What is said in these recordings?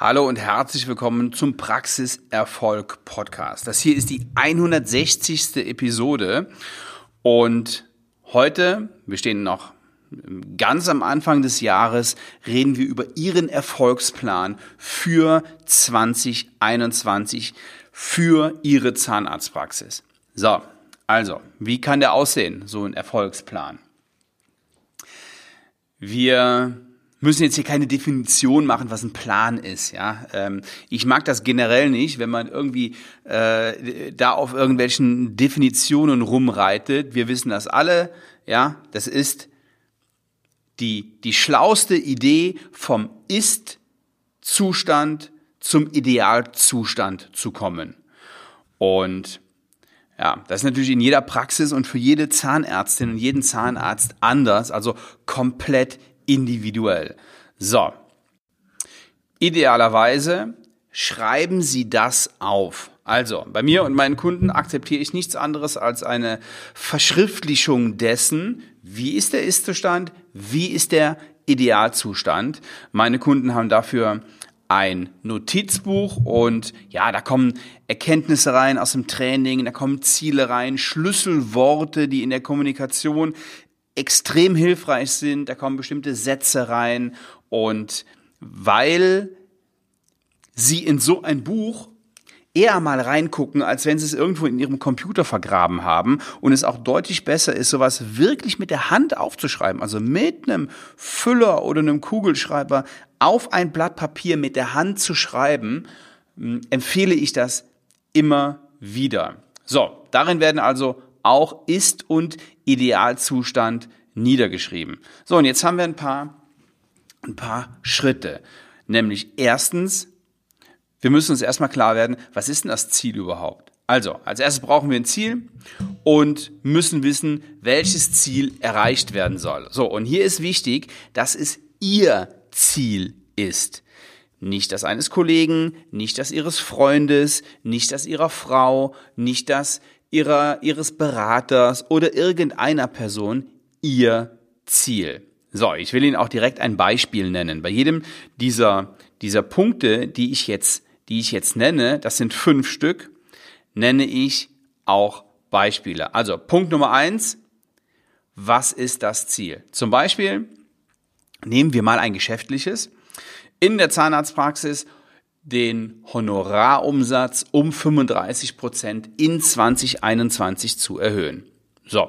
Hallo und herzlich willkommen zum Praxiserfolg Podcast. Das hier ist die 160. Episode und heute, wir stehen noch ganz am Anfang des Jahres, reden wir über Ihren Erfolgsplan für 2021 für Ihre Zahnarztpraxis. So, also, wie kann der aussehen, so ein Erfolgsplan? Wir müssen jetzt hier keine Definition machen, was ein Plan ist. Ja, ähm, ich mag das generell nicht, wenn man irgendwie äh, da auf irgendwelchen Definitionen rumreitet. Wir wissen das alle. Ja, das ist die die schlauste Idee vom Ist-Zustand zum Idealzustand zu kommen. Und ja, das ist natürlich in jeder Praxis und für jede Zahnärztin und jeden Zahnarzt anders, also komplett individuell. So. Idealerweise schreiben Sie das auf. Also, bei mir und meinen Kunden akzeptiere ich nichts anderes als eine Verschriftlichung dessen, wie ist der Ist-Zustand, wie ist der Idealzustand. Meine Kunden haben dafür ein Notizbuch und ja, da kommen Erkenntnisse rein aus dem Training, da kommen Ziele rein, Schlüsselworte, die in der Kommunikation extrem hilfreich sind. Da kommen bestimmte Sätze rein und weil sie in so ein Buch eher mal reingucken, als wenn sie es irgendwo in ihrem Computer vergraben haben und es auch deutlich besser ist, sowas wirklich mit der Hand aufzuschreiben, also mit einem Füller oder einem Kugelschreiber auf ein Blatt Papier mit der Hand zu schreiben, hm, empfehle ich das immer wieder. So, darin werden also auch Ist- und Idealzustand niedergeschrieben. So, und jetzt haben wir ein paar, ein paar Schritte. Nämlich erstens, wir müssen uns erstmal klar werden, was ist denn das Ziel überhaupt? Also, als erstes brauchen wir ein Ziel und müssen wissen, welches Ziel erreicht werden soll. So, und hier ist wichtig, dass es Ihr Ziel ist. Nicht das eines Kollegen, nicht das Ihres Freundes, nicht das Ihrer Frau, nicht das ihrer, ihres Beraters oder irgendeiner Person ihr Ziel. So, ich will Ihnen auch direkt ein Beispiel nennen. Bei jedem dieser, dieser Punkte, die ich jetzt, die ich jetzt nenne, das sind fünf Stück, nenne ich auch Beispiele. Also Punkt Nummer eins, was ist das Ziel? Zum Beispiel nehmen wir mal ein geschäftliches. In der Zahnarztpraxis den Honorarumsatz um 35 Prozent in 2021 zu erhöhen. So.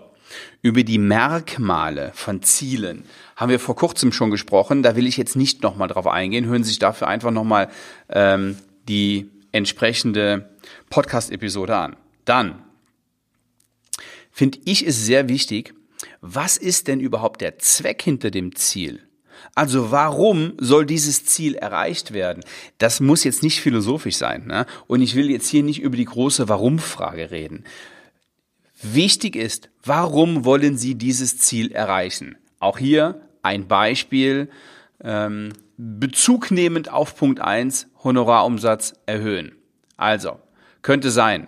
Über die Merkmale von Zielen haben wir vor kurzem schon gesprochen. Da will ich jetzt nicht nochmal drauf eingehen. Hören Sie sich dafür einfach nochmal ähm, die entsprechende Podcast-Episode an. Dann finde ich es sehr wichtig, was ist denn überhaupt der Zweck hinter dem Ziel? Also warum soll dieses Ziel erreicht werden? Das muss jetzt nicht philosophisch sein. Ne? Und ich will jetzt hier nicht über die große Warum-Frage reden. Wichtig ist, warum wollen Sie dieses Ziel erreichen? Auch hier ein Beispiel, ähm, Bezug nehmend auf Punkt 1, Honorarumsatz erhöhen. Also, könnte sein,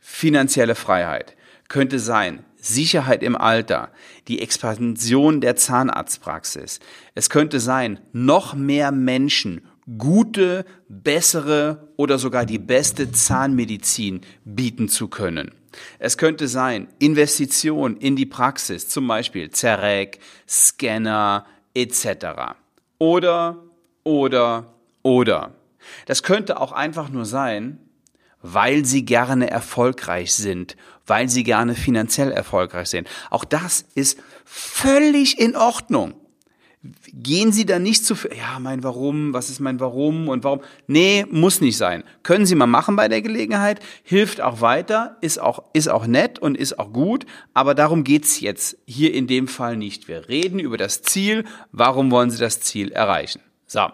finanzielle Freiheit, könnte sein, Sicherheit im Alter, die Expansion der Zahnarztpraxis. Es könnte sein, noch mehr Menschen gute, bessere oder sogar die beste Zahnmedizin bieten zu können. Es könnte sein, Investition in die Praxis, zum Beispiel Zerek, Scanner etc. Oder, oder, oder. Das könnte auch einfach nur sein, weil sie gerne erfolgreich sind, weil sie gerne finanziell erfolgreich sind. Auch das ist völlig in Ordnung. Gehen Sie da nicht zu, ja, mein Warum, was ist mein Warum und warum? Nee, muss nicht sein. Können Sie mal machen bei der Gelegenheit, hilft auch weiter, ist auch, ist auch nett und ist auch gut, aber darum geht's jetzt hier in dem Fall nicht. Wir reden über das Ziel, warum wollen Sie das Ziel erreichen? So.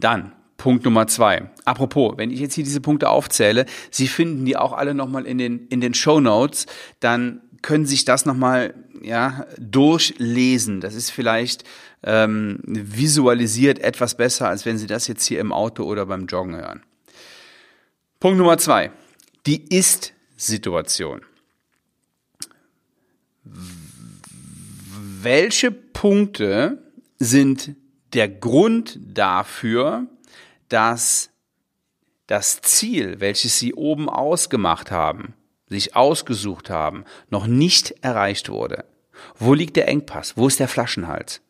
Dann, Punkt Nummer zwei. Apropos, wenn ich jetzt hier diese Punkte aufzähle, Sie finden die auch alle nochmal in den, in den Show Notes, dann können sich das nochmal ja, durchlesen. Das ist vielleicht ähm, visualisiert etwas besser, als wenn Sie das jetzt hier im Auto oder beim Joggen hören. Punkt Nummer zwei. Die Ist-Situation. Welche Punkte sind der Grund dafür, dass das Ziel, welches Sie oben ausgemacht haben, sich ausgesucht haben, noch nicht erreicht wurde. Wo liegt der Engpass? Wo ist der Flaschenhals?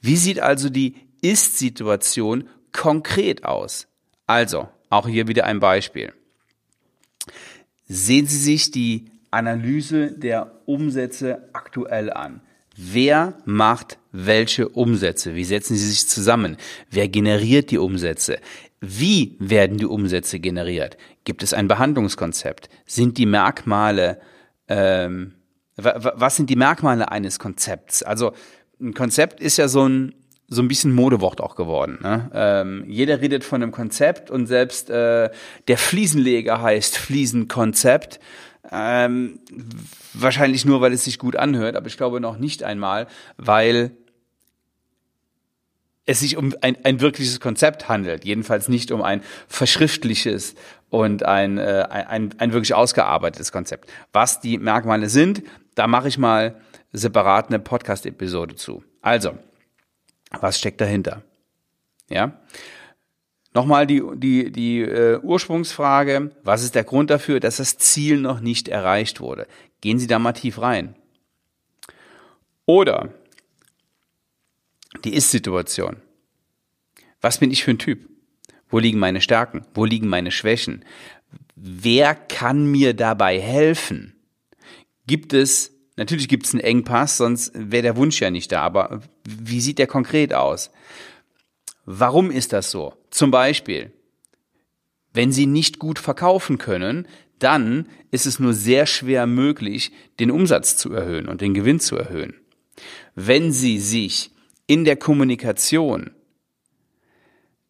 Wie sieht also die Ist-Situation konkret aus? Also, auch hier wieder ein Beispiel. Sehen Sie sich die Analyse der Umsätze aktuell an. Wer macht welche Umsätze? Wie setzen sie sich zusammen? Wer generiert die Umsätze? Wie werden die Umsätze generiert? Gibt es ein Behandlungskonzept? Sind die Merkmale, ähm, was sind die Merkmale eines Konzepts? Also ein Konzept ist ja so ein so ein bisschen Modewort auch geworden. Ne? Ähm, jeder redet von einem Konzept und selbst äh, der Fliesenleger heißt Fliesenkonzept. Ähm, wahrscheinlich nur, weil es sich gut anhört, aber ich glaube noch nicht einmal, weil es sich um ein, ein wirkliches Konzept handelt, jedenfalls nicht um ein verschriftliches und ein, äh, ein, ein wirklich ausgearbeitetes Konzept. Was die Merkmale sind, da mache ich mal separat eine Podcast-Episode zu. Also, was steckt dahinter? Ja. Nochmal die, die, die äh, Ursprungsfrage, was ist der Grund dafür, dass das Ziel noch nicht erreicht wurde? Gehen Sie da mal tief rein. Oder die Ist-Situation. Was bin ich für ein Typ? Wo liegen meine Stärken? Wo liegen meine Schwächen? Wer kann mir dabei helfen? Gibt es, natürlich gibt es einen Engpass, sonst wäre der Wunsch ja nicht da, aber wie sieht der konkret aus? Warum ist das so? Zum Beispiel, wenn Sie nicht gut verkaufen können, dann ist es nur sehr schwer möglich, den Umsatz zu erhöhen und den Gewinn zu erhöhen. Wenn Sie sich in der Kommunikation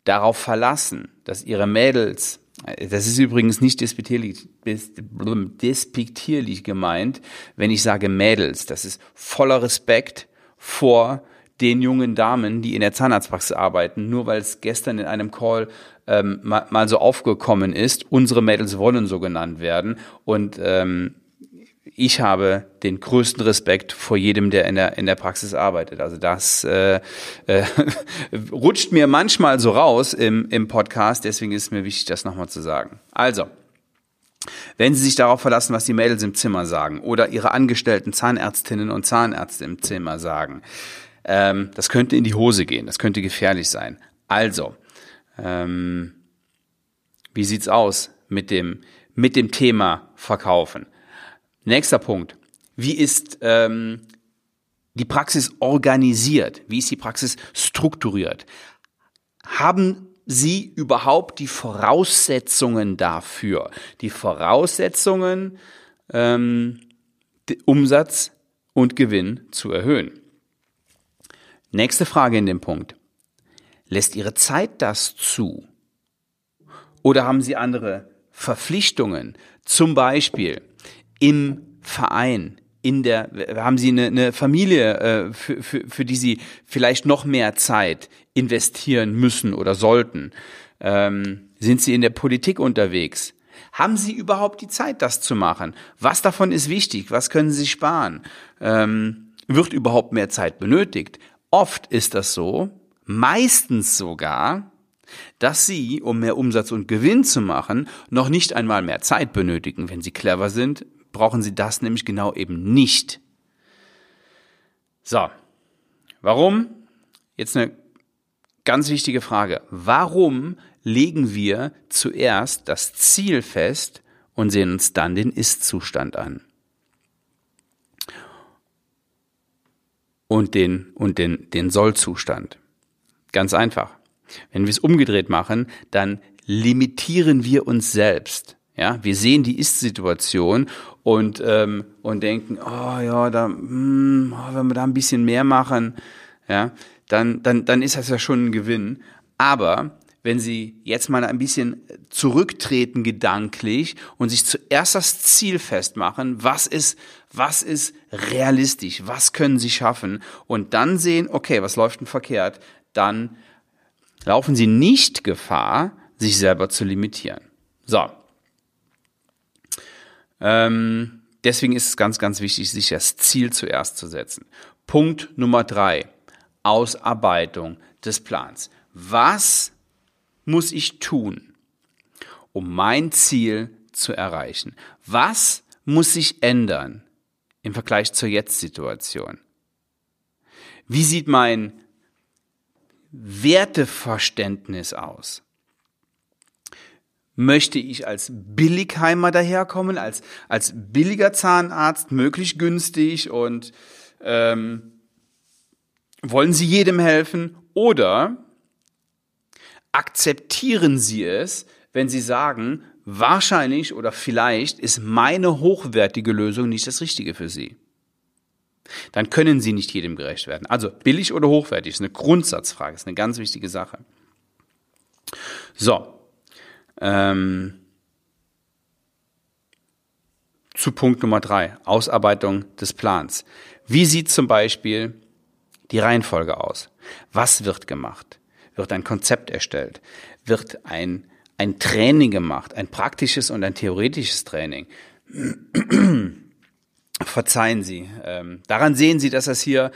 darauf verlassen, dass Ihre Mädels, das ist übrigens nicht despektierlich, despektierlich gemeint, wenn ich sage Mädels, das ist voller Respekt vor den jungen Damen, die in der Zahnarztpraxis arbeiten, nur weil es gestern in einem Call ähm, mal, mal so aufgekommen ist, unsere Mädels wollen so genannt werden. Und ähm, ich habe den größten Respekt vor jedem, der in der, in der Praxis arbeitet. Also das äh, äh, rutscht mir manchmal so raus im, im Podcast, deswegen ist mir wichtig, das nochmal zu sagen. Also, wenn Sie sich darauf verlassen, was die Mädels im Zimmer sagen oder Ihre angestellten Zahnärztinnen und Zahnärzte im Zimmer sagen, ähm, das könnte in die Hose gehen, das könnte gefährlich sein. Also, ähm, wie sieht's aus mit dem, mit dem Thema Verkaufen? Nächster Punkt. Wie ist ähm, die Praxis organisiert? Wie ist die Praxis strukturiert? Haben Sie überhaupt die Voraussetzungen dafür? Die Voraussetzungen, ähm, Umsatz und Gewinn zu erhöhen. Nächste Frage in dem Punkt. Lässt Ihre Zeit das zu? Oder haben Sie andere Verpflichtungen? Zum Beispiel im Verein, in der, haben Sie eine, eine Familie, äh, für, für, für die Sie vielleicht noch mehr Zeit investieren müssen oder sollten? Ähm, sind Sie in der Politik unterwegs? Haben Sie überhaupt die Zeit, das zu machen? Was davon ist wichtig? Was können Sie sparen? Ähm, wird überhaupt mehr Zeit benötigt? Oft ist das so, meistens sogar, dass Sie, um mehr Umsatz und Gewinn zu machen, noch nicht einmal mehr Zeit benötigen. Wenn Sie clever sind, brauchen Sie das nämlich genau eben nicht. So, warum? Jetzt eine ganz wichtige Frage. Warum legen wir zuerst das Ziel fest und sehen uns dann den Ist-Zustand an? Und den, und den, den Soll-Zustand. Ganz einfach. Wenn wir es umgedreht machen, dann limitieren wir uns selbst. Ja, wir sehen die Ist-Situation und, ähm, und denken, oh ja, da, oh, wenn wir da ein bisschen mehr machen, ja, dann, dann, dann ist das ja schon ein Gewinn. Aber wenn Sie jetzt mal ein bisschen zurücktreten gedanklich und sich zuerst das Ziel festmachen, was ist, was ist realistisch, was können Sie schaffen und dann sehen, okay, was läuft denn verkehrt, dann laufen Sie nicht Gefahr, sich selber zu limitieren. So, ähm, deswegen ist es ganz, ganz wichtig, sich das Ziel zuerst zu setzen. Punkt Nummer drei. Ausarbeitung des Plans. Was muss ich tun, um mein Ziel zu erreichen? Was muss sich ändern im Vergleich zur Jetzt-Situation? Wie sieht mein Werteverständnis aus? Möchte ich als Billigheimer daherkommen, als, als billiger Zahnarzt, möglichst günstig und ähm, wollen Sie jedem helfen? Oder akzeptieren Sie es, wenn Sie sagen, wahrscheinlich oder vielleicht ist meine hochwertige Lösung nicht das Richtige für Sie? Dann können Sie nicht jedem gerecht werden. Also billig oder hochwertig ist eine Grundsatzfrage, ist eine ganz wichtige Sache. So. Ähm, zu Punkt Nummer drei, Ausarbeitung des Plans. Wie sieht zum Beispiel die Reihenfolge aus? Was wird gemacht? Wird ein Konzept erstellt? Wird ein, ein Training gemacht? Ein praktisches und ein theoretisches Training? Verzeihen Sie. Ähm, daran sehen Sie, dass das hier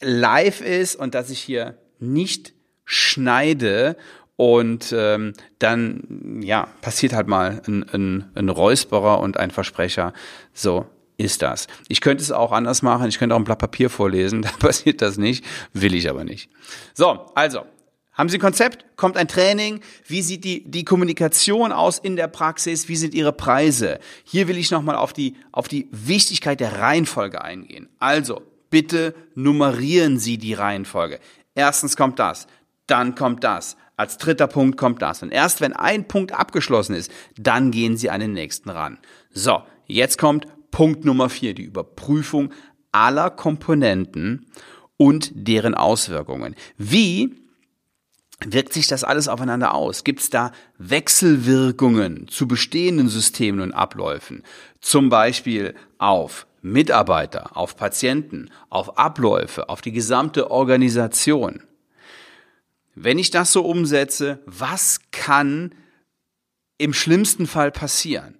live ist und dass ich hier nicht schneide und ähm, dann ja passiert halt mal ein, ein, ein Räusperer und ein Versprecher. So ist das. Ich könnte es auch anders machen. Ich könnte auch ein Blatt Papier vorlesen. Da passiert das nicht. Will ich aber nicht. So, also haben Sie ein Konzept? Kommt ein Training? Wie sieht die, die Kommunikation aus in der Praxis? Wie sind Ihre Preise? Hier will ich nochmal auf die, auf die Wichtigkeit der Reihenfolge eingehen. Also, bitte nummerieren Sie die Reihenfolge. Erstens kommt das, dann kommt das. Als dritter Punkt kommt das. Und erst wenn ein Punkt abgeschlossen ist, dann gehen Sie an den nächsten ran. So, jetzt kommt Punkt Nummer vier, die Überprüfung aller Komponenten und deren Auswirkungen. Wie wirkt sich das alles aufeinander aus? Gibt es da Wechselwirkungen zu bestehenden Systemen und Abläufen? Zum Beispiel auf Mitarbeiter, auf Patienten, auf Abläufe, auf die gesamte Organisation. Wenn ich das so umsetze, was kann im schlimmsten Fall passieren?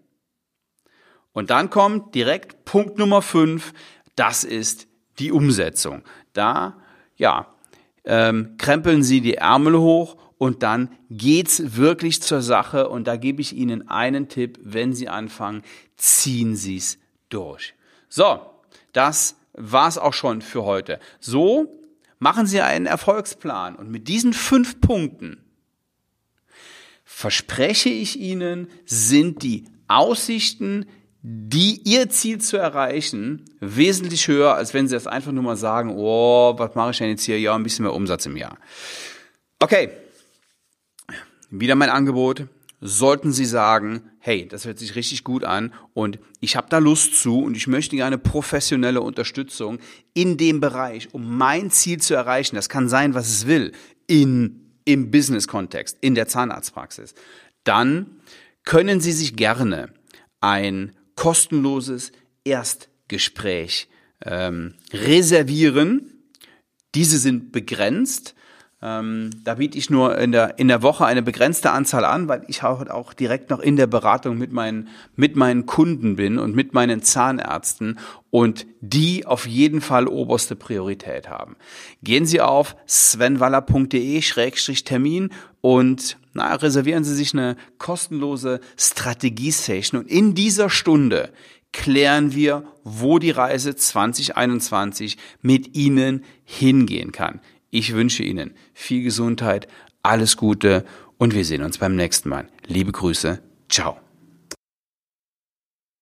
Und dann kommt direkt Punkt Nummer fünf, das ist die Umsetzung. Da, ja, ähm, krempeln Sie die Ärmel hoch und dann geht's wirklich zur Sache. Und da gebe ich Ihnen einen Tipp, wenn Sie anfangen, ziehen Sie es durch. So, das war's auch schon für heute. So machen Sie einen Erfolgsplan und mit diesen fünf Punkten verspreche ich Ihnen, sind die Aussichten, die ihr Ziel zu erreichen, wesentlich höher, als wenn sie jetzt einfach nur mal sagen, oh, was mache ich denn jetzt hier? Ja, ein bisschen mehr Umsatz im Jahr. Okay, wieder mein Angebot. Sollten Sie sagen, hey, das hört sich richtig gut an und ich habe da Lust zu und ich möchte gerne professionelle Unterstützung in dem Bereich, um mein Ziel zu erreichen. Das kann sein, was es will, in, im Business-Kontext, in der Zahnarztpraxis. Dann können Sie sich gerne ein kostenloses Erstgespräch ähm, reservieren. Diese sind begrenzt. Ähm, da biete ich nur in der, in der Woche eine begrenzte Anzahl an, weil ich auch, auch direkt noch in der Beratung mit meinen, mit meinen Kunden bin und mit meinen Zahnärzten und die auf jeden Fall oberste Priorität haben. Gehen Sie auf svenwaller.de-termin und na, reservieren Sie sich eine kostenlose Strategie-Session und in dieser Stunde klären wir, wo die Reise 2021 mit Ihnen hingehen kann. Ich wünsche Ihnen viel Gesundheit, alles Gute und wir sehen uns beim nächsten Mal. Liebe Grüße, ciao.